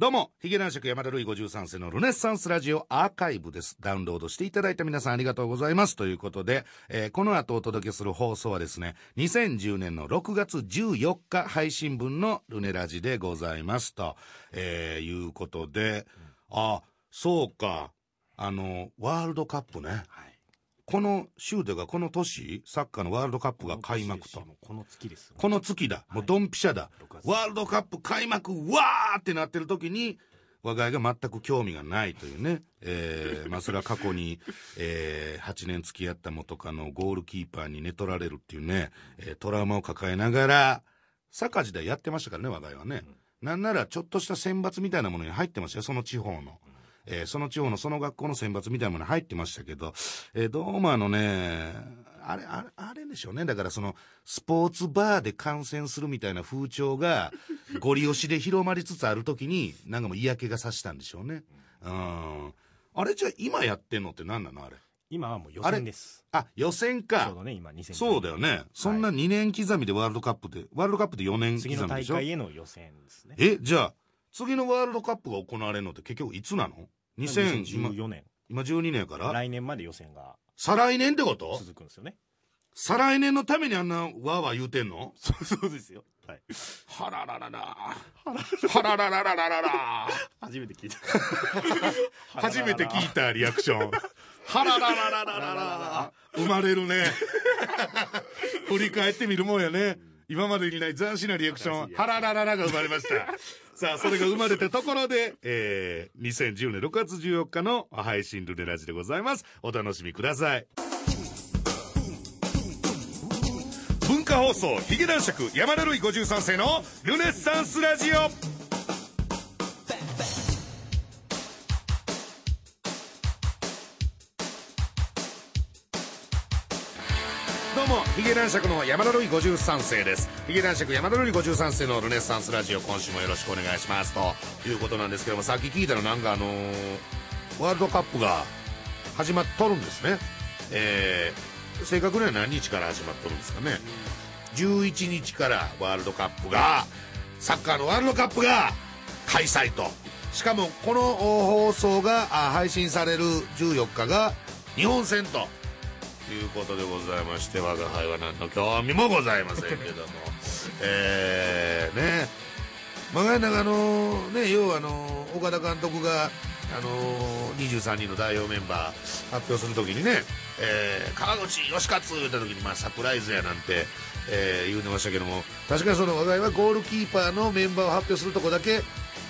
どうも、ヒゲ男爵山田るい53世のルネッサンスラジオアーカイブです。ダウンロードしていただいた皆さんありがとうございます。ということで、えーこの後お届けする放送はですね、2010年の6月14日配信分のルネラジでございます。と、えーいうことで、あ、そうか、あの、ワールドカップね。はい。この週というか、この年、サッカーのワールドカップが開幕と。この月です。この月だ。もうドンピシャだ。6月ワールドカップ開幕、わーってなってる時に、我が家が全く興味がないというね。えー、まあそれは過去に、えー、8年付き合った元カノゴールキーパーに寝取られるっていうね、えートラウマを抱えながら、サッカー時代やってましたからね、我が家はね。なんならちょっとした選抜みたいなものに入ってましたよ、その地方の。えーその地方のその学校の選抜みたいなものに入ってましたけど、えーどうもあのね、あれ、あれ、あれでしょうね。だからその、スポーツバーで観戦するみたいな風潮が、ゴリ押しで広まりつつあるときに、なんかもう嫌気がさしたんでしょうね。うん。あれじゃあ今やってんのって何なのあれ？今はもう予選です。あ、予選ちょかう。どね、今2000そうだよね。そんな2年刻みでワールドカップで、ワールドカップで4年刻次の大みでしょ？会への予選ですね。え、じゃあ、次のワールドカップが行われるのって結局いつなの ?2000、今、2014年。今12年から来年まで予選が再来年ってこと続くんですよね。再来年のためにあんなわーわー言うてんのそうそうですよ。はい。はらららら。はららららららら。初めて聞いた。初めて聞いたリアクション。はららららららら。生まれるね。振り返ってみるもんやね。今までにない斬新なリアクション、はららららが生まれました。さあ、それが生まれたところで、えー、2010年6月14日の配信ルネラジでございます。お楽しみください。文化放送、ヒゲ男爵山田るい53世のルネッサンスラジオ。ヒゲ男爵の山田るい53世です。ヒゲ男爵山田るい53世のルネッサンスラジオ、今週もよろしくお願いします。ということなんですけども、さっき聞いたらなんかあのーワールドカップが始まっとるんですね。えー、正確には何日から始まっとるんですかね。11日からワールドカップが、サッカーのワールドカップが開催と。しかも、この放送が配信される14日が日本戦と。いうことでございまして我が輩は何の興味もございませんけども。えー、ね。まあなんかあのね要はあの岡田監督があの23人の代表メンバー発表するときにね、えー川口義勝言った時にまあサプライズやなんて、えー言うてましたけども確かにその我が家はゴールキーパーのメンバーを発表するとこだけ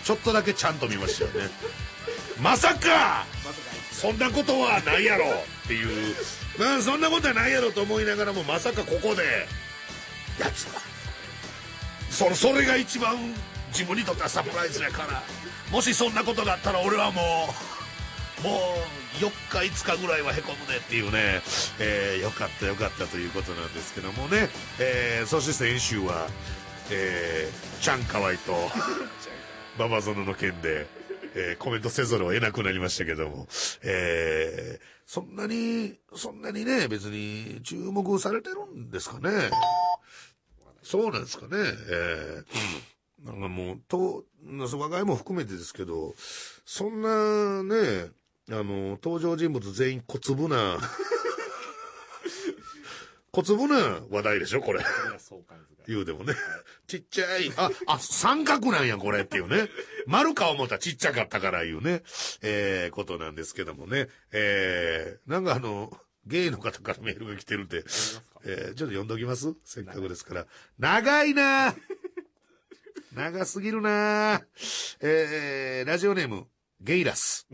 ちょっとだけちゃんと見ましたよね。まさかそんなことはないやろっていう、まあ、そんなことはないやろと思いながらもまさかここでやつは。そそれが一番自分にとってはサプライズやから。もしそんなことがあったら俺はもうもう4日5日ぐらいはへこむねっていうね、えーよかったよかったということなんですけどもね、えーそして先週は、えー、チャンカワイとババゾノの件で、えーコメントせざるを得なくなりましたけども、えーそんなに、そんなにね、別に注目されてるんですかね。そうなんですかね。えーなんかもう、と、我が家も含めてですけど、そんなね、あの、登場人物全員小粒な、小粒な話題でしょ、これ。言うでもね。ちっちゃい、あ、あ、三角なんや、これっていうね。丸か思ったらちっちゃかったからいうね、えー、ことなんですけどもね。えー、なんかあの、ゲイの方からメールが来てるんで、えー、ちょっと読んどきます？せっかくですから。長いな長すぎるなえー、ラジオネーム、ゲイラス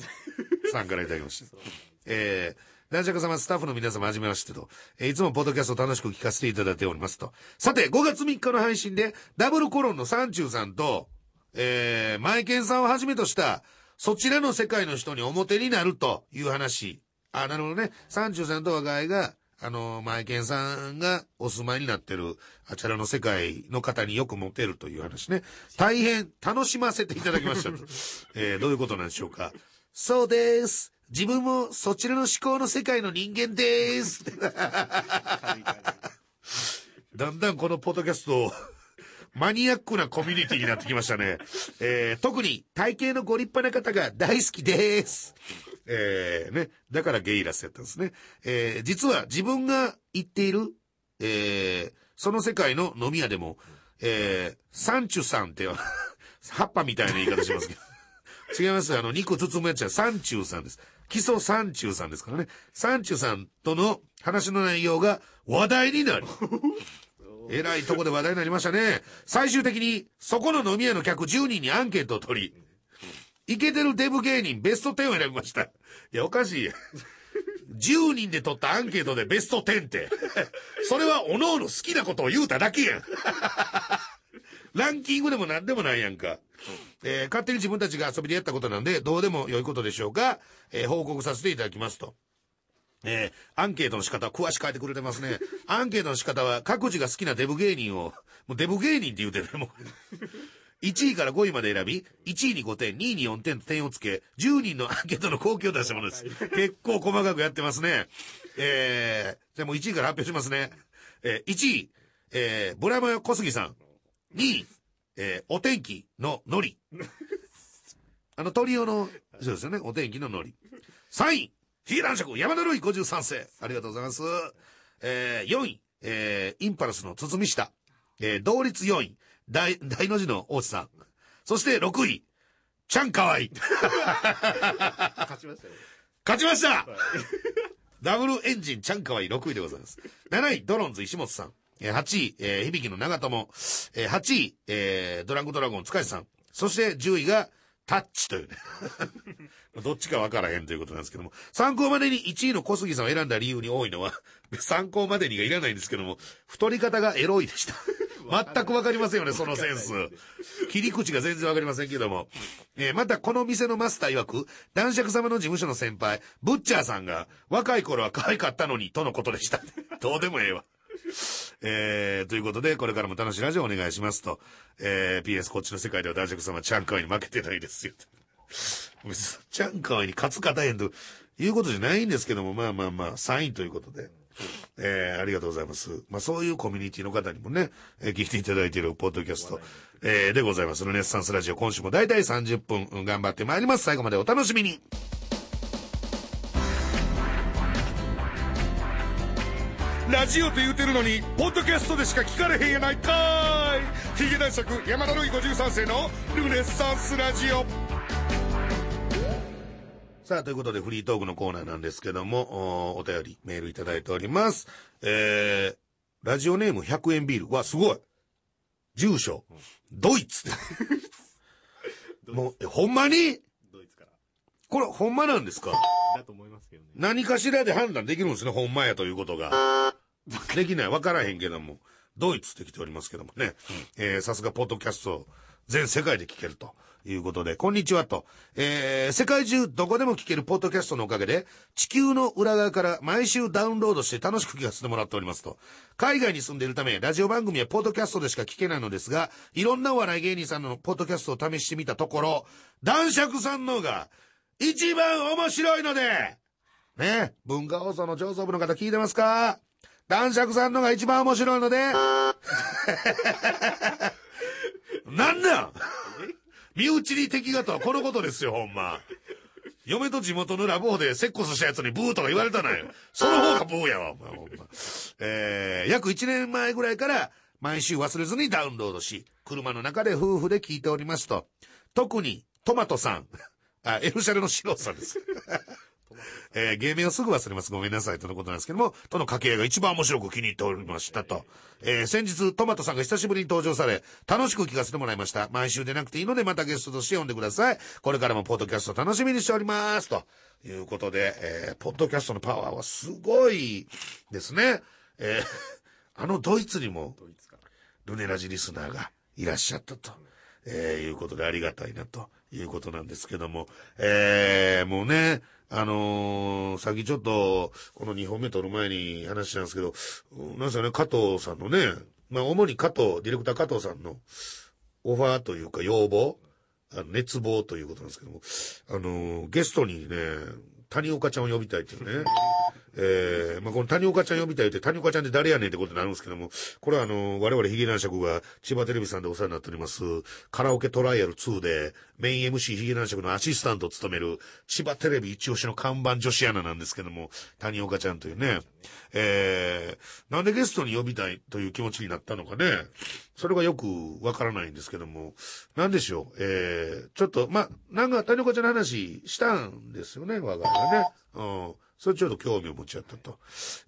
さんからいただきました。えー、男爵様、スタッフの皆様、はじめましてと、えーいつもポッドキャスト楽しく聞かせていただいておりますと。さて、5月3日の配信で、ダブルコロンのサンチューさんと、えー、マイケンさんをはじめとした、そちらの世界の人に表になるという話。あ、なるほどね。サンチューさんと我が家が、あの、マイケンさんがお住まいになってる、あちらの世界の方によくモテるという話ね。大変楽しませていただきましたと。えーどういうことなんでしょうか。そうです。自分もそちらの思考の世界の人間です。だんだんこのポッドキャスト、マニアックなコミュニティになってきましたね。えー、特に体型のご立派な方が大好きです。えー、ね。だからゲイラスやったんですね。えー、実は自分が行っている、えー、その世界の飲み屋でも、えー、サンチュさんって、葉っぱみたいな言い方しますけど。違います。あの、肉包むやつはサンチューさんです。基礎サンチューさんですからね。サンチューさんとの話の内容が話題になり、えらいとこで話題になりましたね。最終的に、そこの飲み屋の客10人にアンケートを取り、イケてるデブ芸人ベスト10を選びました。いや、おかしいや。10人で取ったアンケートでベスト10って。それは各々好きなことを言うただけやん。ランキングでも何でもないやんか。えー勝手に自分たちが遊びでやったことなんで、どうでも良いことでしょうが、えー報告させていただきますと。えーアンケートの仕方を詳しく書いてくれてますね。アンケートの仕方は各自が好きなデブ芸人を、もうデブ芸人って言うてるね、もう。1位から5位まで選び、1位に5点、2位に4点と点をつけ、10人のアンケートの後期を出したものです。結構細かくやってますね。えー、じゃあもう1位から発表しますね。えー、1位、えー、ブラマヨ小杉さん。2位、えー、お天気ののり。あの、トリオの、そうですよね、お天気ののり。3位、ヒーラン色山田るい53世。ありがとうございます。えー、4位、えー、インパルスの堤下。えー、同率4位、大、大の字の大地さん。そして6位、ちゃんかわいい。勝ちましたよ。勝ちましたダブルエンジンちゃんかわいい6位でございます。7位、ドロンズ石本さん。えー8位、えー響きの長友。えー8位、えードランクドラゴン塚地さん。そして10位が、タッチというね。どっちかわからへんということなんですけども。参考までに1位の小杉さんを選んだ理由に多いのは、参考までにがいらないんですけども、太り方がエロいでした。全くわかりませんよね、そのセンス。切り口が全然わかりませんけども。えーまたこの店のマスター曰く、男爵様の事務所の先輩、ブッチャーさんが、若い頃は可愛かったのに、とのことでした。どうでもええわ。えー、ということで、これからも楽しいラジオお願いしますと。えー、PS こっちの世界では男爵様ちゃんかわいに負けてないですよ。別にちゃんかわいに勝つ方へんということじゃないんですけども、まあまあまあ、3位ということで。えー、ありがとうございます。まあそういうコミュニティの方にもね、えー聞いていただいているポッドキャスト、えー、でございます。ルネッサンスラジオ、今週も大体30分頑張ってまいります。最後までお楽しみに。ラジオと言うてるのに、ポッドキャストでしか聞かれへんやないかーい。ヒゲ男爵山田るい53世のルネッサンスラジオ。さあ、ということでフリートークのコーナーなんですけども、おお便り、メールいただいております。えー、ラジオネーム100円ビール。わ、すごい。住所、ドイツ。もう、えほんまに？ドイツから。これ、ほんまなんですか？だと思いますけどね。何かしらで判断できるんですね、ほんまやということが。できない、わからへんけども、ドイツって来ておりますけどもね。えーさすがポッドキャスト、全世界で聞けるということで、こんにちはと。えー世界中どこでも聞けるポッドキャストのおかげで、地球の裏側から毎週ダウンロードして楽しく聞かせてもらっておりますと。海外に住んでいるため、ラジオ番組はポッドキャストでしか聞けないのですが、いろんなお笑い芸人さんのポッドキャストを試してみたところ、男爵さんのが、一番面白いので、ね文化放送の上層部の方聞いてますか？男爵さんのが一番面白いので、なんなん身内に敵がとはこのことですよ、ほんま。嫁と地元のラブホでセックスしたやつにブーとか言われたのよ。その方がブーやわ、お前ほんま。えー、約1年前ぐらいから毎週忘れずにダウンロードし、車の中で夫婦で聞いておりますと。特にトマトさん。あ、エルシャレのシロさんです。えー芸名をすぐ忘れます。ごめんなさい。とのことなんですけども、との掛け合いが一番面白く気に入っておりましたと。えー先日、トマトさんが久しぶりに登場され、楽しく聞かせてもらいました。毎週でなくていいので、またゲストとして呼んでください。これからもポッドキャスト楽しみにしております。ということで、えーポッドキャストのパワーはすごいですね。えー あのドイツにも、ルネラジリスナーがいらっしゃったと、えーいうことでありがたいなということなんですけども、えーもうね、あのー、さっきちょっと、この2本目撮る前に話したんですけど、なんですかね、加藤さんのね、まあ主に加藤、ディレクター加藤さんのオファーというか要望、あの熱望ということなんですけども、あのーゲストにね、谷岡ちゃんを呼びたいっていうね、えー、まあ、この谷岡ちゃん呼びたいって、谷岡ちゃんって誰やねんってことになるんですけども、これはあの、我々ヒゲ男爵が千葉テレビさんでお世話になっております、カラオケトライアル2で、メイン MC ヒゲ男爵のアシスタントを務める、千葉テレビ一押しの看板女子アナなんですけども、谷岡ちゃんというね、えー、なんでゲストに呼びたいという気持ちになったのかね、それがよくわからないんですけども、なんでしょう、えー、ちょっと、ま、なんか谷岡ちゃんの話したんですよね、我が家ね。うん。それちょっと興味を持ち合ったと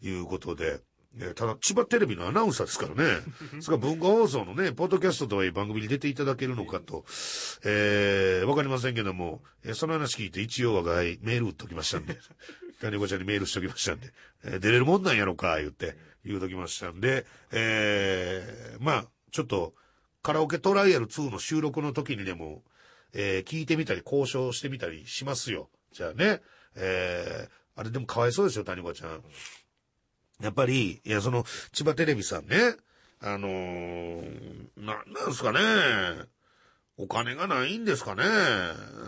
いうことで、えーただ、千葉テレビのアナウンサーですからね。それから文化放送のね、ポッドキャストという番組に出ていただけるのかと、えー、わかりませんけども、えーその話聞いて一応我が家メール打っときましたんで、谷岡ちゃんにメールしときましたんで、えー出れるもんなんやろか、言って、言うときましたんで、えー、まあ、ちょっと、カラオケトライアル2の収録の時にでも、えー聞いてみたり、交渉してみたりしますよ。じゃあね、えーあれでもかわいそうですよ、谷岡ちゃん。やっぱり、いや、その、千葉テレビさんね、あのー、な、なんすかね、お金がないんですかね。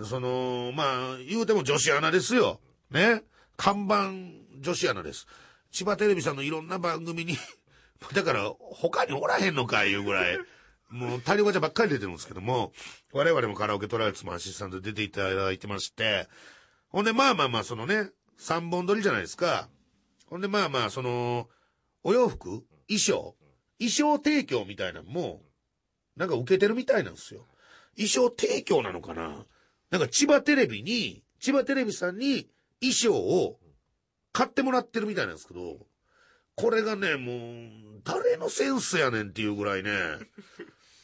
その、まあ、言うても女子アナですよ。ね。看板女子アナです。千葉テレビさんのいろんな番組に、だから、他におらへんのか、いうぐらい、もう、谷岡ちゃんばっかり出てるんですけども、我々もカラオケトライアルツもアシスタント出ていただいてまして、ほんで、まあまあまあ、そのね、三本撮りじゃないですか。ほんで、まあまあ、その、お洋服衣装衣装提供みたいなのも、なんか受けてるみたいなんですよ。衣装提供なのかななんか千葉テレビに、千葉テレビさんに衣装を買ってもらってるみたいなんですけど、これがね、もう、誰のセンスやねんっていうぐらいね、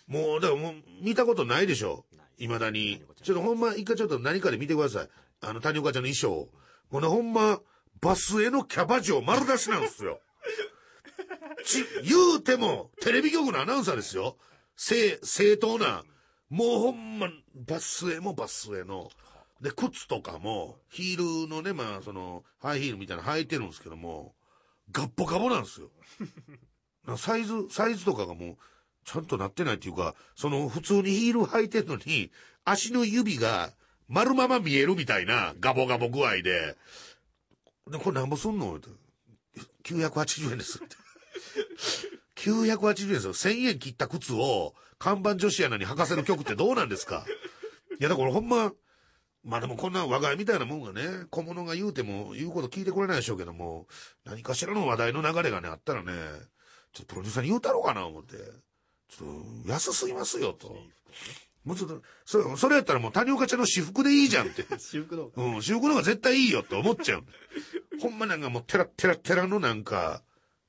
もう、だからもう、見たことないでしょ。未だに。ちょっとほんま、一回ちょっと何かで見てください。あの、谷岡ちゃんの衣装。これほんま、バスへのキャバ嬢丸出しなんですよ。ち、言うても、テレビ局のアナウンサーですよ。正、正当な。もうほんま、バスへもバスへの。で、靴とかも、ヒールのね、まあ、その、ハイヒールみたいなの履いてるんですけども、ガッポガボなんですよ。なサイズ、サイズとかがもう、ちゃんとなってないっていうか、その、普通にヒール履いてるのに、足の指が丸まま見えるみたいな、ガボガボ具合で、で、これなんぼすんの？って980円ですって。980円ですよ。1000円切った靴を看板女子アナに履かせる曲ってどうなんですか？いや、だからほんま、まあでもこんな我が家みたいなもんがね、小物が言うても言うこと聞いてくれないでしょうけども、何かしらの話題の流れがね、あったらね、ちょっとプロデューサーに言うたろうかな思って、ちょっと安すぎますよと。もうちょっと、それ、それやったらもう谷岡ちゃんの私服でいいじゃんって。私服の。うん、私服の方が絶対いいよって思っちゃう。ほんまなんかもうテラテラテラのなんか、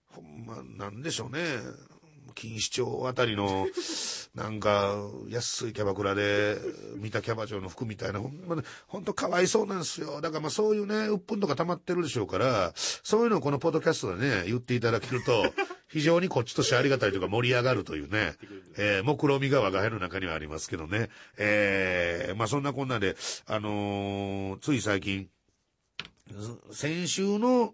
ほんまなんでしょうね。錦糸町あたりの、なんか、安いキャバクラで見たキャバ嬢の服みたいな、ほんまね、ほんとかわいそうなんですよ。だからまあそういうね、鬱憤とか溜まってるでしょうから、そういうのをこのポッドキャストでね、言っていただけると、非常にこっちとしてありがたいというか盛り上がるというね、えー、目論みが我が家の中にはありますけどね。えー、まあそんなこんなで、あのーつい最近、先週の、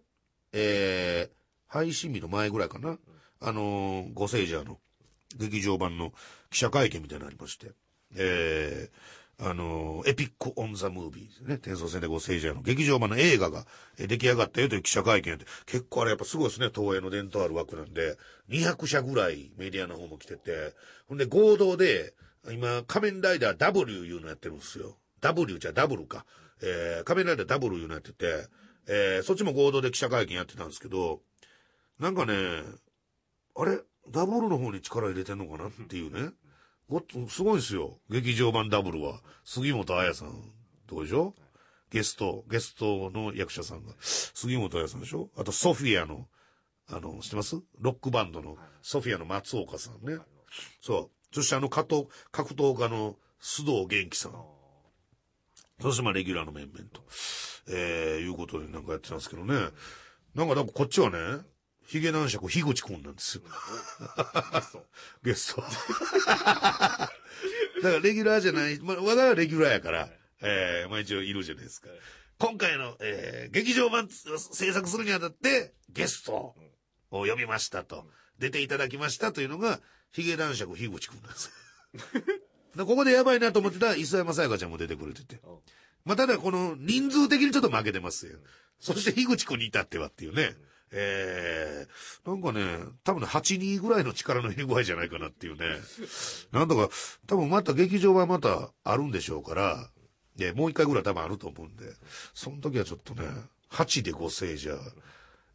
えー、配信日の前ぐらいかな。あのー、ゴセイジャーの劇場版の記者会見みたいなのありまして、えー、あのエピック・オン・ザ・ムービーですね。転送戦でゴセイジャーの劇場版の映画が出来上がったよという記者会見で、結構あれやっぱすごいですね。東映の伝統ある枠なんで、200社ぐらいメディアの方も来てて、ほんで合同で、今、仮面ライダー W いうのやってるんですよ。W じゃダブルか。えー、仮面ライダー W いうのやってて、えー、そっちも合同で記者会見やってたんですけど、なんかね、あれ？ダブルの方に力入れてんのかな？っていうね。ごっつすごいですよ。劇場版ダブルは。杉本彩さんとかでしょ？うゲスト、ゲストの役者さんが。杉本彩さんでしょ？あとソフィアの、あの、知ってます？ロックバンドのソフィアの松岡さんね。そう。そしてあの格闘、格闘家の須藤元気さん。そしてまあレギュラーの面々と。えー、いうことでなんかやってたんですけどね。なんかなんかこっちはね、ヒゲ男爵樋口くんなんですよ。ゲスト。だからレギュラーじゃない、まあ、我々はレギュラーやから、えー、まあ一応いるじゃないですか。今回の、えー、劇場版制作するにあたって、ゲストを呼びましたと、出ていただきましたというのが、ヒゲ男爵樋口くんなんですよ。でここでやばいなと思ってた磯山さやかちゃんも出てくれてて。まあ、ただこの人数的にちょっと負けてますよ。そして樋口くんに至ってはっていうね。えー、なんかね、多分ね、8人ぐらいの力の入れ具合じゃないかなっていうね。なんとか、多分また劇場はまたあるんでしょうから、で、もう一回ぐらい多分あると思うんで、その時はちょっとね、8で5世じゃ、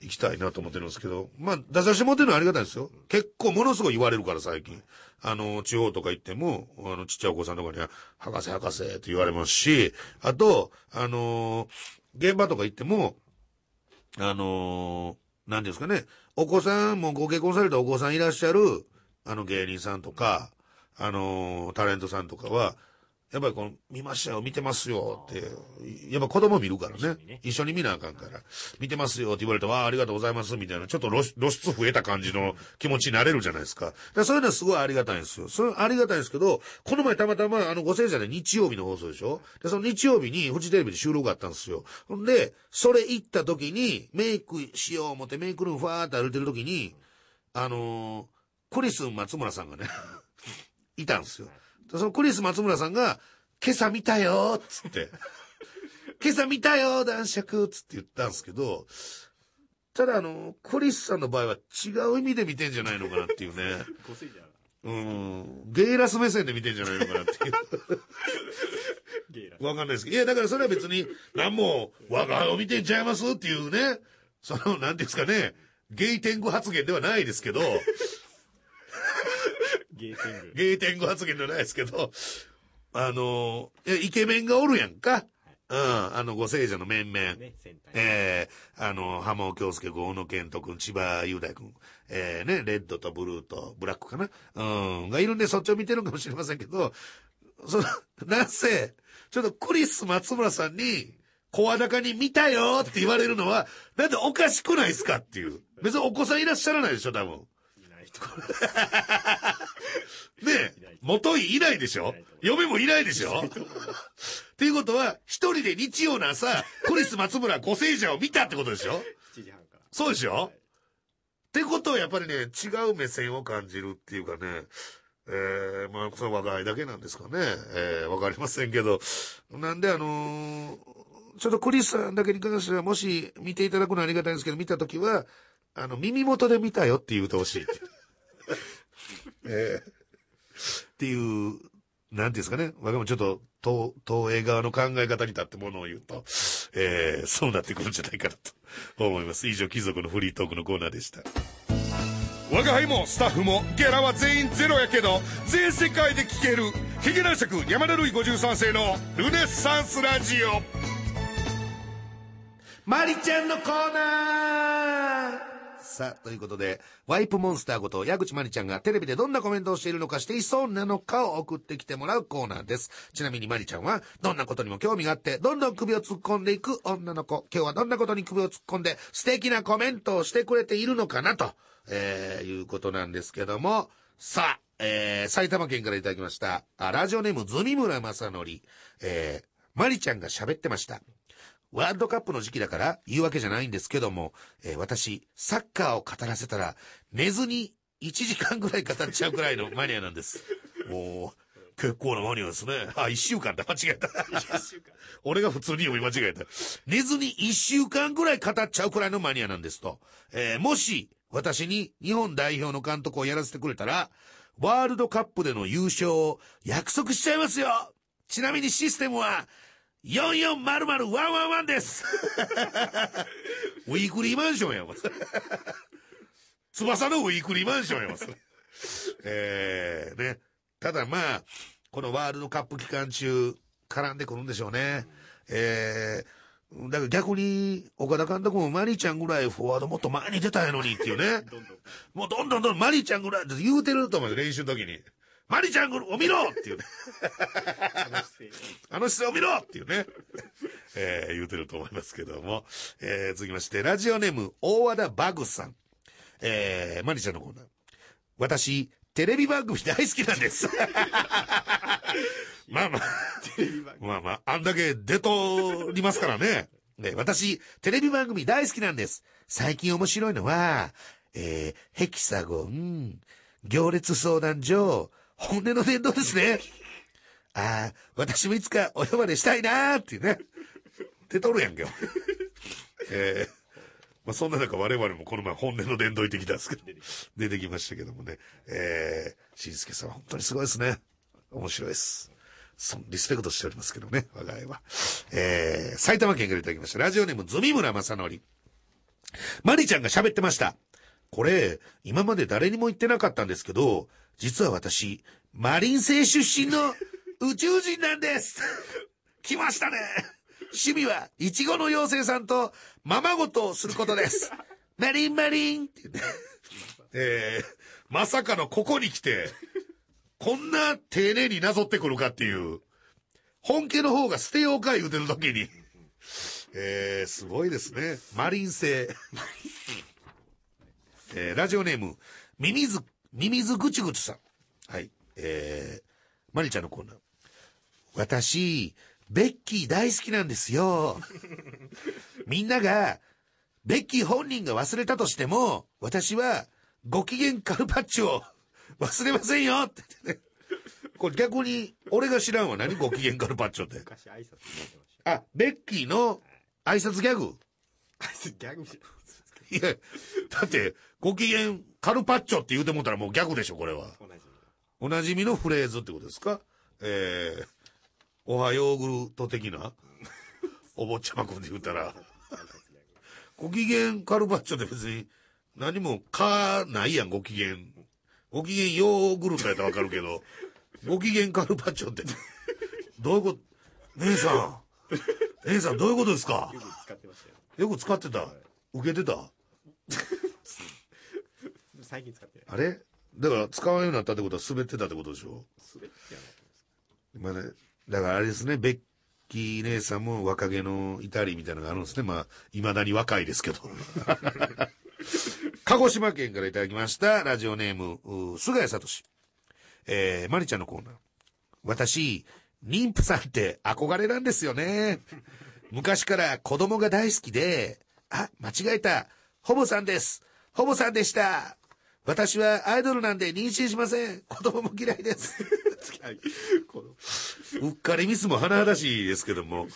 行きたいなと思ってるんですけど、まあ、出させてもらってるのはありがたいですよ。結構ものすごい言われるから最近。あの、地方とか行っても、あの、ちっちゃいお子さんとかには、博士博士って言われますし、あと、あの現場とか行っても、あのー、何ですかね、お子さんもご結婚されたお子さんいらっしゃる、あの芸人さんとか、あのータレントさんとかは、やっぱりこの、見ましたよ、見てますよって、やっぱ子供見るからね。一緒にね一緒に見なあかんから。見てますよって言われて、わあ、ありがとうございます、みたいな、ちょっと露出増えた感じの気持ちになれるじゃないですか。だそういうのはすごいありがたいんですよ。それありがたいんですけど、この前たまたま、あの、ご聖者で日曜日の放送でしょで、その日曜日にフジテレビで収録があったんですよ。ほんで、それ行った時に、メイクしよう思ってメイクルームファーって歩いてる時に、あのークリス松村さんがね、いたんですよ。でそのクリス松村さんが、今朝見たよっつって、今朝見たよ 男爵っつって言ったんですけど、ただあの、クリスさんの場合は違う意味で見てんじゃないのかなっていうね。うん。ゲイラス目線で見てんじゃないのかなっていう。ゲイラわかんないですけど。いや、だからそれは別に、何も、我がを見てんちゃいますっていうね、その、なんていうんですかね、ゲイ天狗発言ではないですけど、ゲイテングゲイ天狗発言ではないですけど、あの、イケメンがおるやんか。うん、あの、ご聖者の面々。ね戦隊えー、あの、浜尾京介君、小野健人君、千葉雄大君、えー、ね、レッドとブルーとブラックかなうん、がいるんでそっちを見てるかもしれませんけど、その、なんせ、ちょっとクリス松村さんに、声高に見たよって言われるのは、なんでおかしくないですかっていう。別にお子さんいらっしゃらないでしょ、多分。ねえ、元井いないでしょ？嫁もいないでしょ？っていうことは、一人で日曜の朝、クリス松村ご聖者を見たってことでしょ？7時半からそうでしょ？ってことはやっぱりね、違う目線を感じるっていうかね、えー、まあ、その若いだけなんですかね。えー、わかりませんけど。なんであのーちょっとクリスさんだけに関しては、もし見ていただくのはありがたいんですけど、見たときは、あの、耳元で見たよって言うてほしいって。えーっていう、なんていうんですかね。まあでもちょっと、東、東映側の考え方に立ってものを言うと、えーそうなってくるんじゃないかなと思います。以上、貴族のフリートークのコーナーでした。我が輩もスタッフもギャラは全員ゼロやけど全世界で聴けるヒゲ男爵山田るい53世のルネッサンスラジオマリちゃんのコーナーさあ、ということで、ワイプモンスターこと矢口まりちゃんがテレビでどんなコメントをしているのかしていそうなのかを送ってきてもらうコーナーです。ちなみにまりちゃんは、どんなことにも興味があって、どんどん首を突っ込んでいく女の子。今日はどんなことに首を突っ込んで、素敵なコメントをしてくれているのかなと、えー、いうことなんですけども、さあ、えー、埼玉県からいただきました。あラジオネームズミ村正則。えー、まりちゃんが喋ってました。ワールドカップの時期だから言うわけじゃないんですけども、えー私、サッカーを語らせたら、寝ずに1時間ぐらい語っちゃうくらいのマニアなんです。もう、結構なマニアですね。あ、1週間だ。間違えた。1週間俺が普通に読み間違えた。寝ずに1週間ぐらい語っちゃうくらいのマニアなんですと。えーもし、私に日本代表の監督をやらせてくれたら、ワールドカップでの優勝を約束しちゃいますよちなみにシステムは、4400-111ですウィークリーマンションやわ。翼のウィークリーマンションやわ。えー、ね。ただまあ、このワールドカップ期間中、絡んでくるんでしょうね。えー、だから逆に、岡田監督もマリちゃんぐらいフォワードもっと前に出たんやのにっていうね。どんどんもうどんどんどんどんマリちゃんぐらいって言うてると思うよ、練習の時に。マリちゃんを見ろっていうね。あの姿勢を見ろっていうね。えー、言うてると思いますけども。えー、続きまして、ラジオネーム、大和田バグさん。えー、マリちゃんのコーナー。私、テレビ番組大好きなんです。まあまあ、まあまあ、あんだけ出とりますからね。ね私、テレビ番組大好きなんです。最近面白いのは、えー、ヘキサゴン、行列相談所、本音の伝道ですね。ああ、私もいつかお呼ばれしたいなーっていうね。出とるやんけ。えーまあ、そんな中我々もこの前本音の殿堂行ってきたんですけど、出てきましたけどもね。えー、しんすけさん本当にすごいですね。面白いです。そのリスペクトしておりますけどね、我が家は。えー、埼玉県からいただきました。ラジオネーム、ズミ村正則。マリちゃんが喋ってました。これ、今まで誰にも言ってなかったんですけど、実は私、マリン星出身の宇宙人なんです来ましたね趣味は、イチゴの妖精さんと、ままごとをすることです。マリンマリンってね。えー、まさかのここに来て、こんな丁寧になぞってくるかっていう、本家の方が捨てようか言うてる時に、えー、すごいですね。マリン星。えー、ラジオネーム、ミミズ、ミミズぐちぐちさん。はい。えー、マリちゃんのコーナー。私、ベッキー大好きなんですよ。みんなが、ベッキー本人が忘れたとしても、私は、ご機嫌カルパッチョを 忘れませんよって言ってね。これ逆に、俺が知らんわ。何ご機嫌カルパッチョって。昔挨拶。あ、ベッキーの挨拶ギャグあいつギャグいや、だって、ご機嫌カルパッチョって言うてもったらもうギャグでしょ、これは。おなじみのフレーズってことですか？えー、おはヨーグルト的な？お坊ちゃまくんで言ったら。ご機嫌カルパッチョって別に何もかないやん、ご機嫌。ご機嫌ヨーグルトやったらわかるけど、ご機嫌カルパッチョって、どういうこと、姉さん、姉さんどういうことですか？よく使ってましたよ。よく使ってた。受けてた最近使ってない。あれ？だから使わんようになったってことは滑ってたってことでしょ？滑ってやなまあね、だからあれですね、ベッキー姉さんも若気の至りみたいなのがあるんですね。まあ、未だに若いですけど。鹿児島県からいただきました、ラジオネーム、菅谷聡。えー、マリちゃんのコーナー。私、妊婦さんって憧れなんですよね。昔から子供が大好きで、あ、間違えた。ほぼさんです。ほぼさんでした。私はアイドルなんで妊娠しません。子供も嫌いです。うっかりミスも甚だしいですけども、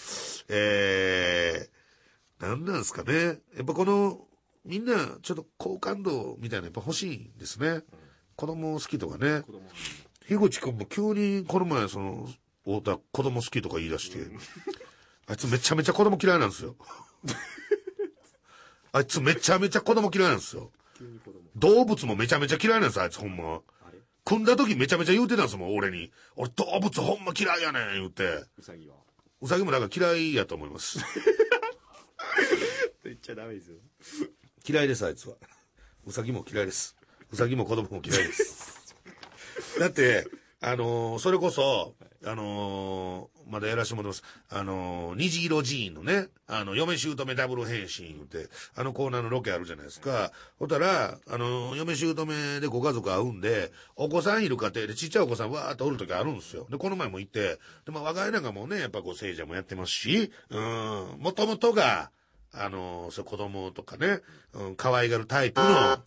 えー、なんなんですかね。やっぱこの、みんなちょっと好感度みたいなのやっぱ欲しいんですね。子供好きとかね。樋口くんも急にこの前その、太田子供好きとか言い出して、あいつめちゃめちゃ子供嫌いなんですよ。あいつめちゃめちゃ子供嫌いなんですよ。動物もめちゃめちゃ嫌いなんです、あいつほんま。組んだ時めちゃめちゃ言うてたんですもん、俺に。俺動物ほんま嫌いやねん、言うて。うさぎは？うさぎもだから嫌いやと思います。言っちゃダメですよ。嫌いです、あいつは。うさぎも嫌いです。うさぎも子供も嫌いです。だって、あのーそれこそ、あのーまだやらしてもらいます。あのー虹色寺院のね、あの、嫁姑ダブル変身って、あのコーナーのロケあるじゃないですか。ほったら、あのー嫁姑でご家族会うんで、お子さんいる家庭でちっちゃいお子さんわーっとおる時あるんですよ。で、この前も行って、で、まあ、我が家なんかもね、やっぱこう、聖者もやってますし、うん、もともとが、あの、そう子供とかね、うん、可愛がるタイプの、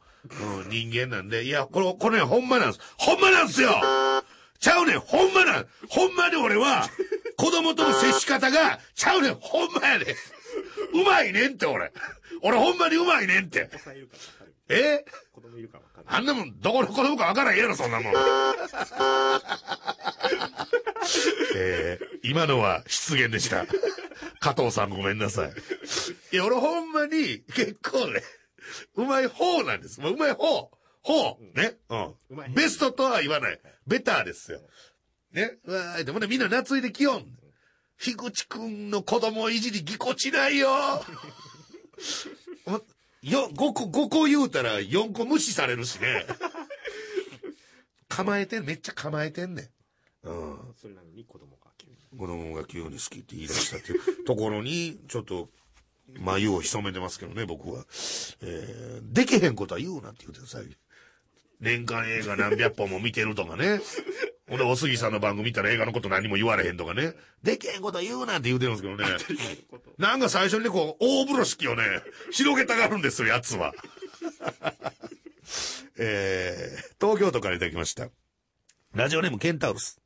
うん、人間なんで、いや、これ、これね、ほんまなんです。ほんまなんですよちゃうねん、ほんまなん。ほんまに俺は、子供との接し方が、ちゃうねん、ほんまやねん。うまいねんって、俺。俺ほんまにうまいねんって。え？子供いるから分かる。あんなもん、どこの子供かわからんやろ、そんなもん。えー、今のは失言でした。加藤さんごめんなさい。いや、俺ほんまに結構ね、うまい方なんです。もううまい方。方。ね。うまいうん。ベストとは言わない。ベターですよ。ね。うわーでもね、みんな懐いてきよん。樋口くんの子供いじりぎこちないよ。お よ、5個、5個言うたら4個無視されるしね。構えてん、めっちゃ構えてんねん。うん。それなのに子供が急に。子供が急に好きって言い出したっていうところに、ちょっと、眉を潜めてますけどね、僕は。えー、できへんことは言うなって言うてください。年間映画何百本も見てるとかね。ほんで、おすぎさんの番組見たら映画のこと何も言われへんとかね。できへんことは言うなって言うてるんですけどね。なんか最初にね、こう、大風呂敷をね、広げたがるんですよ、やつは。えー、東京都からいただきました。ラジオネームケンタウルス。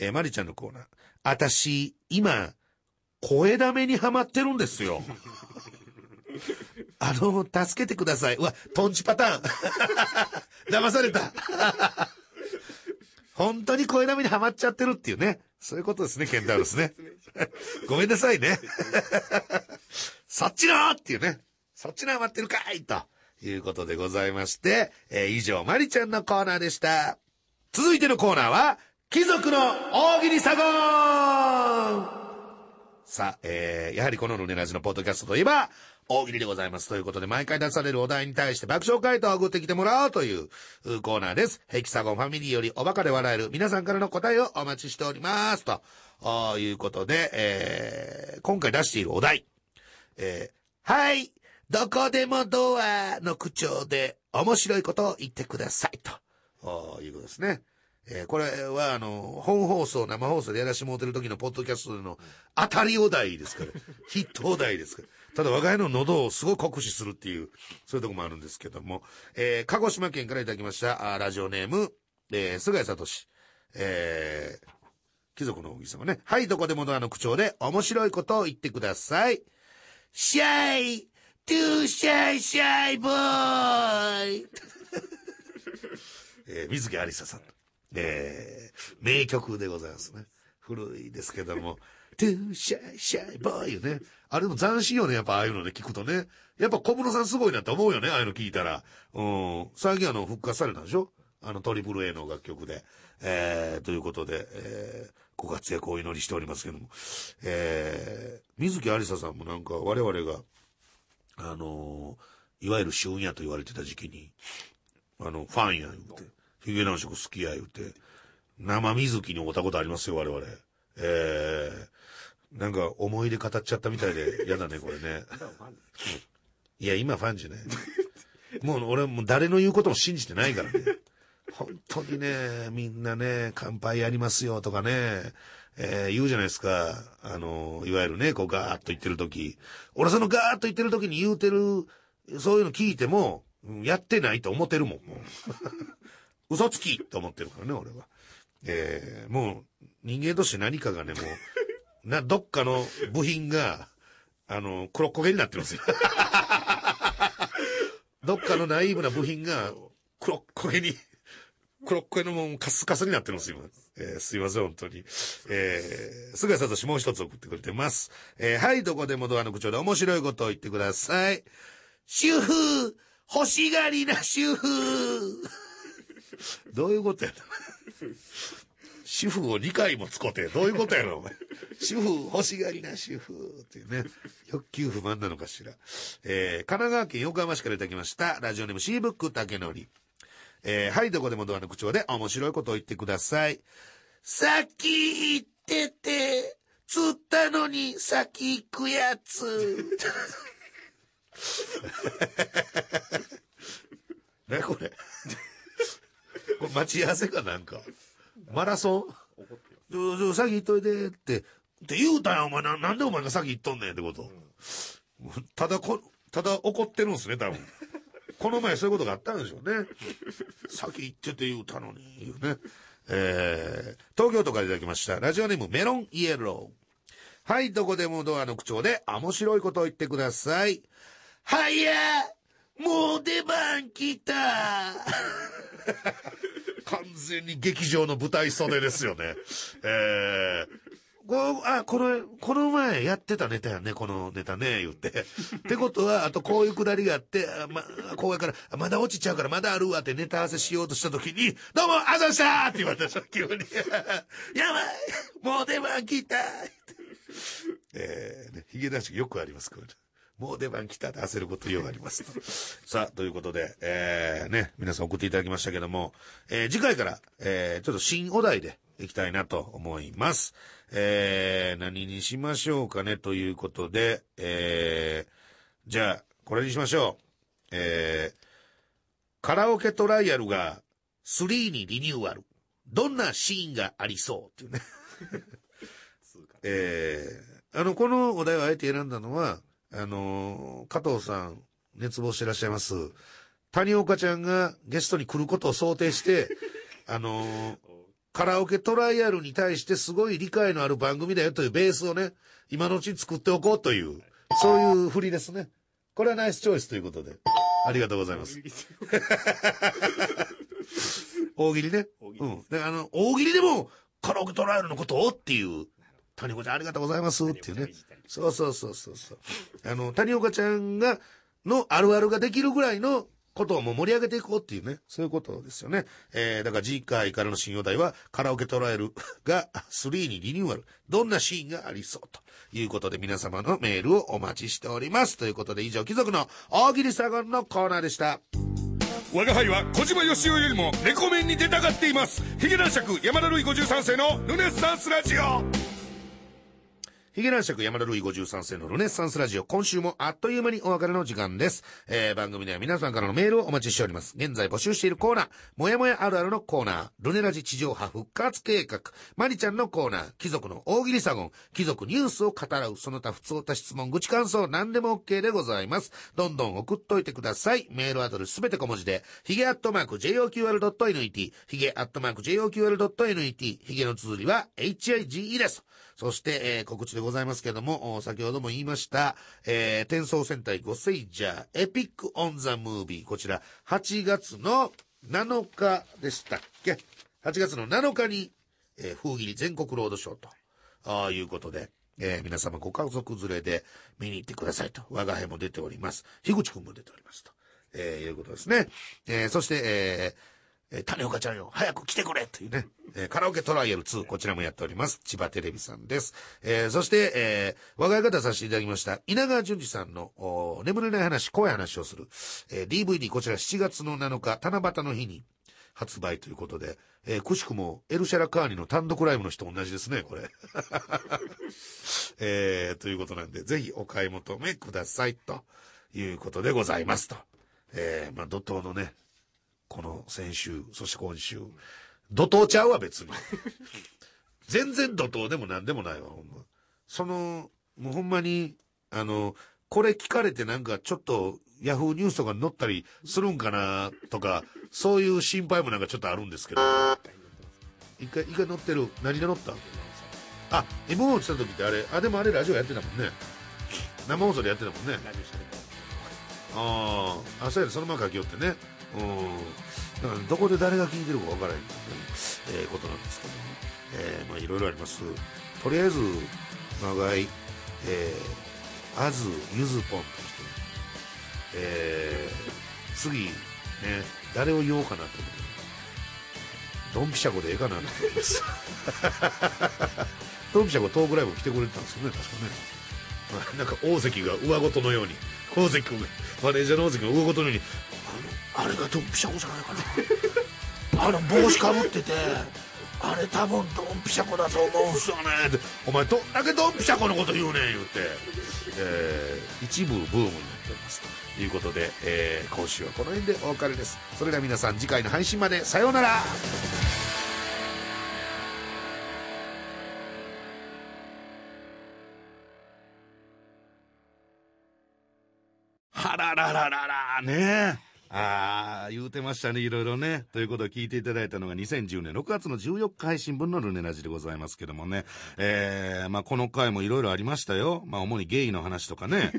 えー、まりちゃんのコーナー。あたし、今、声だめにハマってるんですよ。あの、助けてください。うわ、トンチパターン。騙された。本当に声だめにハマっちゃってるっていうね。そういうことですね、ケンタウロスね。ごめんなさいね。そっちのっていうね。そっちのハマってるかいということでございまして、えー以上、まりちゃんのコーナーでした。続いてのコーナーは、貴族の大喜利サゴンさあ、えー、やはりこのルネラジのポッドキャストといえば、大喜利でございます。ということで、毎回出されるお題に対して爆笑回答を送ってきてもらおうというコーナーです。ヘキサゴンファミリーよりおバカで笑える皆さんからの答えをお待ちしております。ということで、えー、今回出しているお題。えー、はい、どこでもドアの口調で面白いことを言ってください。ということですね。えーこれは、あの、本放送、生放送でやらしもらってる時のポッドキャストでの当たりお題ですから、ヒットお題ですから。ただ、我が家の喉をすごい酷使するっていう、そういうとこもあるんですけども、えー鹿児島県からいただきました、ラジオネーム、えー菅井聡。えー貴族の大木様ね。はい、どこでもドアの口調で面白いことを言ってください。シャイ、 Too Shy Shy Boy。えー水木有沙さん。えー名曲でございますね。古いですけども、 Too Shy Shy Boy よね。あれも斬新よね、やっぱああいうのね、聞くとね。やっぱ小室さんすごいなって思うよね、ああいうの聞いたら。うん。最近あの、復活されたんでしょあの、トリプル A の楽曲で。えー、ということで、えー、ご活躍をお祈りしておりますけども。えー、水木有沙さんもなんか我々が、あのーいわゆる旬やと言われてた時期に、あの、ファンや言うて、ヒゲ男爵好きや言うて、生水木に会ったことありますよ、我々。えー、なんか思い出語っちゃったみたいで 嫌だね、これね。いや、今ファンじゃない。もう俺もう誰の言うことも信じてないからね。本当にね、みんなね、乾杯やりますよとかね、えー言うじゃないですか。あの、いわゆるね、こうガーッと言ってる時。俺そのガーッと言ってる時に言うてる、そういうの聞いても、うんやってないと思ってるもん、もう。嘘つきと思ってるからね、俺は。えーもう、人間として何かがね、もう、な、どっかの部品が、あの、黒焦げになってるんですよ。どっかのナイーブな部品が黒焦げに、黒焦げのもうカスカスになってるんですよ。えーすいません、本当に。えー、菅聡もう一つ送ってくれてます。えーはい、どこでもドアの口調で面白いことを言ってください。主婦欲しがりな主婦 どういうことやな。主婦を2回も使って、どういうことやろ、お前。主婦欲しがりな主婦っていうね。欲求不満なのかしら。えー、神奈川県横浜市からいただきました。ラジオネームシーブック竹のり。えー、はい、どこでもドアの口調で面白いことを言ってください。さっき言ってて、釣ったのに先行くやつ。ねこれ。これ待ち合わせかなんか。マラソン？怒ってますちょ、ちょ、先行っといてって、って言うたんや、お前な、なんでお前が先行っとんねん？ってこと。ただこ、ただ怒ってるんすね、多分。この前そういうことがあったんでしょうね。先行ってて言うたのに、言うね。えー、東京都からいただきました。ラジオネームメロンイエロー。はい、どこでもドアの口調で面白いことを言ってください。はやもう出番来た 完全に劇場の舞台袖ですよね。えー、こうあ、これ、この前やってたネタやね、このネタね、言って。ってことは、あとこういうくだりがあって、あま、こうやから、まだ落ちちゃうからまだあるわってネタ合わせしようとした時に、どうも、あざしたって言われたでしょ、急に。やばいもう出番来たえー、ね、ヒゲ男子よくあります、これ。もう出番来たって焦ることようありますと。さあ、ということで、えー、ね、皆さん送っていただきましたけども、えー、次回から、えー、ちょっと新お題でいきたいなと思います。えー、何にしましょうかね、ということで、えー、じゃあ、これにしましょう。えー、カラオケトライアルが3にリニューアル。どんなシーンがありそうっていうね。えー、あの、このお題をあえて選んだのは、あのー加藤さん、熱望してらっしゃいます。谷岡ちゃんがゲストに来ることを想定して、あのーカラオケトライアルに対してすごい理解のある番組だよというベースをね、今のうちに作っておこうという、そういう振りですね。これはナイスチョイスということで。ありがとうございます。大喜利ね。うん。で、あの、大喜利でも、カラオケトライアルのことをっていう、谷岡ちゃんありがとうございますっていうね。そうそうそうそうそう。あの、谷岡ちゃんが、のあるあるができるぐらいのことをもう盛り上げていこうっていうね。そういうことですよね。えー、だから次回からの新曜題は、カラオケトライアルが3にリニューアル。どんなシーンがありそうということで皆様のメールをお待ちしております。ということで以上、貴族の大喜利サゴンのコーナーでした。我が輩は小島よしおよりもレコメンに出たがっていますヒゲ男爵山田るい53世のルネッサンスラジオヒゲ男爵山田ルイ53世のルネッサンスラジオ、今週もあっという間にお別れの時間です。えー、番組では皆さんからのメールをお待ちしております。現在募集しているコーナー、もやもやあるあるのコーナー、ルネラジ地上波復活計画、マリちゃんのコーナー、貴族の大喜利サゴン、貴族ニュースを語らう、その他普通た質問、愚痴感想、何でも OK でございます。どんどん送っといてください。メールアドレスすべて小文字で、ヒゲアットマーク JOQR.net、ヒゲアットマーク JOQR.net、ヒゲの綴りは HIGE です。そして、えー告知でございますけども、先ほども言いました、えー、転送戦隊ゴセイジャー、エピックオンザムービー、こちら、8月の7日でしたっけ ?8 月の7日に、えー、風切り全国ロードショーと、あいうことで、えー皆様ご家族連れで見に行ってくださいと。我が輩も出ております。樋口くんも出ておりますと。えーいうことですね。えーそして、えーえー種岡ちゃんよ、早く来てくれというね、えーカラオケトライアル2、こちらもやっております。千葉テレビさんです。えーそして、えー我が家方させていただきました、稲川淳二さんの、お眠れない話、怖い話をする、えー DVD、こちら7月の7日、七夕の日に、発売ということで、えーくしくもエルシャラカーニの単独ライブの人同じですね、これ。えーということなんで、ぜひお買い求めください、ということでございますと。えーまあ、怒涛のね、この先週、そして今週、怒涛ちゃうわ、別に。全然怒涛でも何でもないわ、ほんま。その、もうほんまに、あの、これ聞かれてなんかちょっと、ヤフーニュースとかに載ったりするんかなとか、そういう心配もなんかちょっとあるんですけど。一回、一回載ってる。何で載った？あ、M1 落ちた時ってあれ、あ、でもあれラジオやってたもんね。生放送でやってたもんね。ああ、あ、そうやね、そのまま書きよってね。うん。だからどこで誰が聞いてるかわからないという、えーことなんですけども。えーまあいろいろあります。とりあえず、長い、えー、あず、ゆずぽんとして、えー、次、ね、誰を言おうかなと思って。ドンピシャコでええかなと思います。ドンピシャコトークライブ来てくれてたんですよね、確かね。は いなんか大関が上ごとのように大関君がマネージャーの大関が上ごとのようにあのあれがドンピシャコじゃないかな。あの帽子かぶっててあれ多分ドンピシャコだと思うんすよね。ってお前どんだけドンピシャコのこと言うねん言って、えー一部ブームになっておりますということで、えー今週はこの辺でお別れです。それでは皆さん次回の配信まで。さようならあらららららねああ、言うてましたね、いろいろね。ということを聞いていただいたのが2010年6月の14日配信分のルネラジでございますけどもね。えー、まあこの回もいろいろありましたよ。まあ主にゲイの話とかね。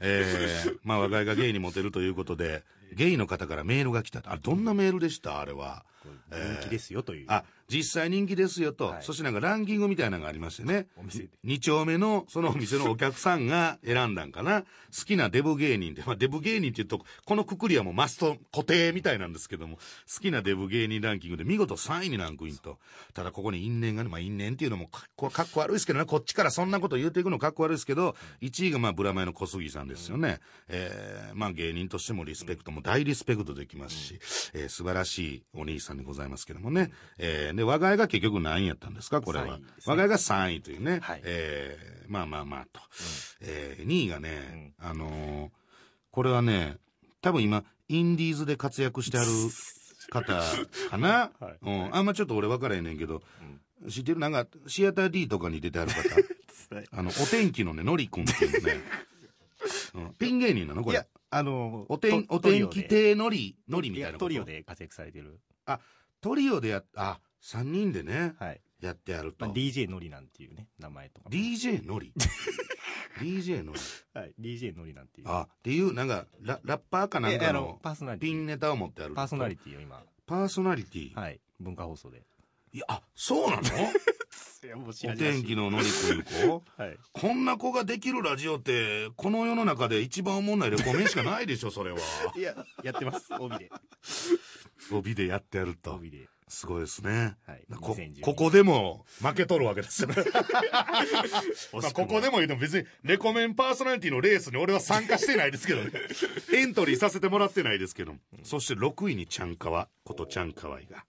えー、まあ我が家がゲイにモテるということで、ゲイの方からメールが来た。あ、どんなメールでした？あれは。人気ですよという。あ、実際人気ですよと。はいそしてなんかランキングみたいなのがありましてね。お店で2丁目のそのお店のお客さんが選んだんかな。好きなデブ芸人で、まあデブ芸人って言うと、このくくりはもうマスト固定みたいなんですけども、好きなデブ芸人ランキングで見事3位にランクインと。ただここに因縁がね、まあ因縁っていうのもかっこかっこ悪いですけどね、こっちからそんなこと言うていくのかっこ悪いですけど、1位がまあブラマヨの小杉さんですよね。えーまあ芸人としてもリスペクトも大リスペクトできますし、えー素晴らしいお兄さんでございますけどもね。えーで、我が家が結局何位やったんですか？これは。3位ですね我が家が3位というね。はいえーまあまあまあと。えー2位がね、あのーこれはね、多分今、インディーズで活躍してある方かな？はいうん。あんまちょっと俺分からへんねんけど、知ってる？なんか、シアター D とかに出てある方。はいあの、お天気のね、のりくんっていうね。うん、ピン芸人なの？これいや。、あの、お天、お天気亭のり、のりみたいなこと。トリオで活躍されてる。トリオでやっ、あ、3人でね、はい。やってやると。まあ、DJ のりなんていうね、名前とか。DJ のり ?DJ のりはい。DJ のりなんていう。あ、っていう、なんかラ、ラッパーかなんかの、パーソナリティ。ピンネタを持ってやる。パーソナリティを今、パーソナリティ。はい。文化放送で。いや、あ、そうなの？お天気ののりという子？はい。こんな子ができるラジオって、この世の中で一番おもんないレコメンしかないでしょ、それは。いや、やってます。帯で。帯でやってやると。帯で。すごいですね。はい。こ2012ここでも負けとるわけですよ。まあここでも言うても別にレコメンパーソナリティのレースに俺は参加してないですけどね。エントリーさせてもらってないですけど。そして6位にちゃんかわ、ことちゃんかわいが、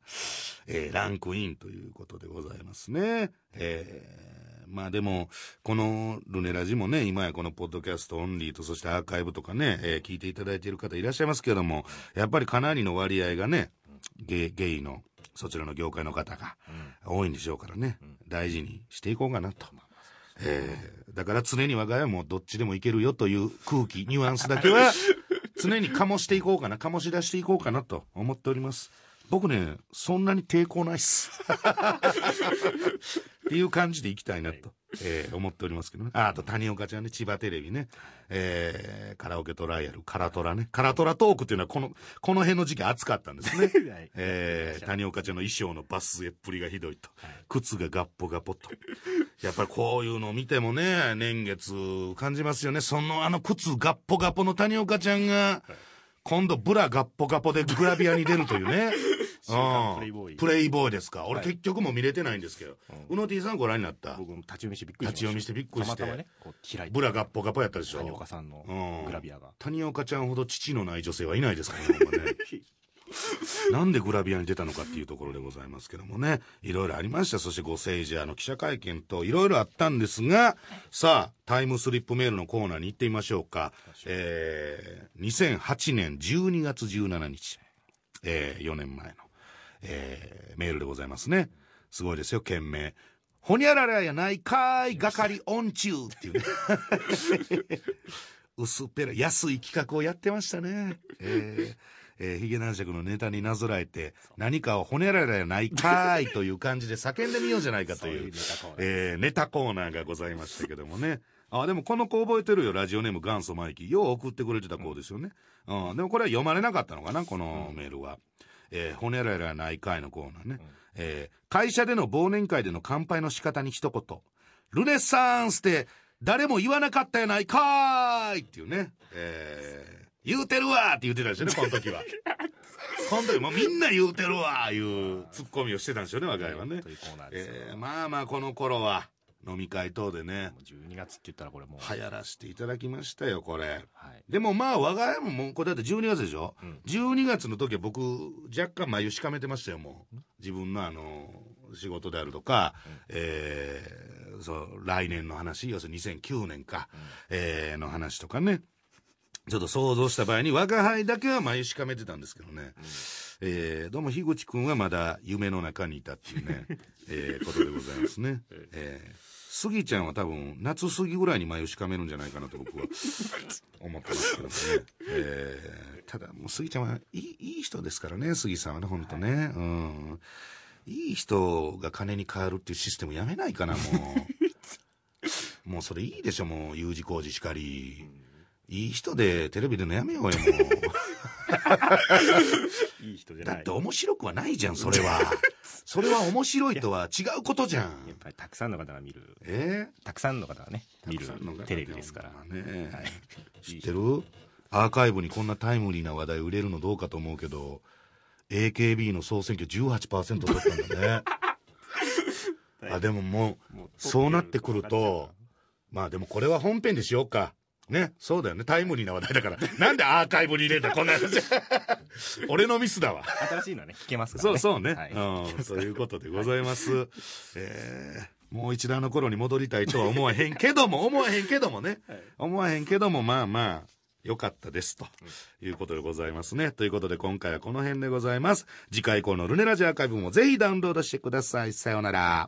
えーランクインということでございますね。えーまあでも、このルネラジもね、今やこのポッドキャストオンリーと、そしてアーカイブとかね、えー聞いていただいている方いらっしゃいますけども、やっぱりかなりの割合がね、ゲイゲイの、そちらの業界の方が多いんでしょうからね、大事にしていこうかなと。えーだから常に我が家はもうどっちでもいけるよという空気、ニュアンスだけは 常に醸していこうかな、醸し出していこうかなと思っております。僕ね、そんなに抵抗ないっす。っていう感じでいきたいなと、えー思っておりますけどね。ああと谷岡ちゃんね、千葉テレビね、えーカラオケトライアル、カラトラね。カラトラトークっていうのはこの、この辺の時期暑かったんですね。はいえー谷岡ちゃんの衣装のバスへっぷりがひどいと。靴がガッポガポと。やっぱりこういうのを見てもね、年月感じますよね。そのあの靴ガッポガポの谷岡ちゃんが、今度ブラガッポガポでグラビアに出るというね。刊プレイボーイうんプレイボーイですか。俺結局も見れてないんですけど。うの T さんご覧になった？僕も立ち読みしてびっくり。立ち読みしてびっくりしてたまたまね、こう開いて。ブラガッポガポやったでしょ。谷岡さんのうんグラビアが。谷岡ちゃんほど父のない女性はいないですからね。なんでグラビアに出たのかっていうところでございますけどもね。いろいろありました。そしてご聖者の記者会見といろいろあったんですが、さあ、タイムスリップメールのコーナーに行ってみましょうか。えー、2008年12月17日、えー、4年前の、えー、メールでございますね。すごいですよ、件名。ほにゃららやないかーい、係音中っていうね。薄っぺらい安い企画をやってましたね。えーえー、ヒゲ男爵のネタになぞらえて、何かをほねららやないかーいという感じで叫んでみようじゃないかという、そういうネタコーナーえーネタコーナーがございましたけどもね。あ、でもこの子覚えてるよ、ラジオネーム元祖マイキー。よう送ってくれてた子ですよね。うん、でもこれは読まれなかったのかな、このメールは。えー、ほねららやないかいのコーナーね。えー会社での忘年会での乾杯の仕方に一言。ルネッサンスって誰も言わなかったやないかーいっていうね。えー言うてるわーって言ってたんですよね、この時は。この時もうみんな言うてるわーいうツッコミをしてたんですよね、我が家はね。えーまあまあこの頃は飲み会等でね、もう12月って言ったらこれもう。流行らせていただきましたよ、これ。はい。でもまあ我が家ももうこれだって12月でしょ、うん。12月の時は僕若干眉しかめてましたよもう。自分のあの仕事であるとか、えーそう来年の話要するに2009年か、えーの話とかねちょっと想像した場合に我が輩だけは眉しかめてたんですけどね、えーどうも樋口君はまだ夢の中にいたっていうね、えーことでございますね、えースギちゃんは多分夏過ぎぐらいに眉しかめるんじゃないかなと僕は 思ってますけどもね。えーただ、もう杉ちゃんはいいいい人ですからね、杉さんはね、本当ね。うん。いい人が金に変わるっていうシステムやめないかな、もう。もうそれいいでしょ、もう、U 字工事しかり。いい人でテレビでのやめようよ、も いい人じう。ゃない。だって面白くはないじゃん、それは。それは面白いとは違うことじゃん。やっぱりたくさんの方が見る、え？たくさんの方がね、ー見るたくさんの方テレビですから。まあねはい。知ってる？アーカイブにこんなタイムリーな話題売れるのどうかと思うけど、AKB の総選挙18%取ったんだね。あ、でももう、もうそうなってくると、まあでもこれは本編でしようか。ね、そうだよね。タイムリーな話題だから。なんでアーカイブに入れんだ、こんな話。俺のミスだわ。新しいのはね、聞けますからね。そうそうね。はいうん。ということでございます。えーもう一度あの頃に戻りたいとは思わへんけども、思わへんけどもね。思わへんけども、まあまあ、良かったです。ということでございますね。ということで今回はこの辺でございます。次回以降のルネラジアーカイブもぜひダウンロードしてください。さようなら。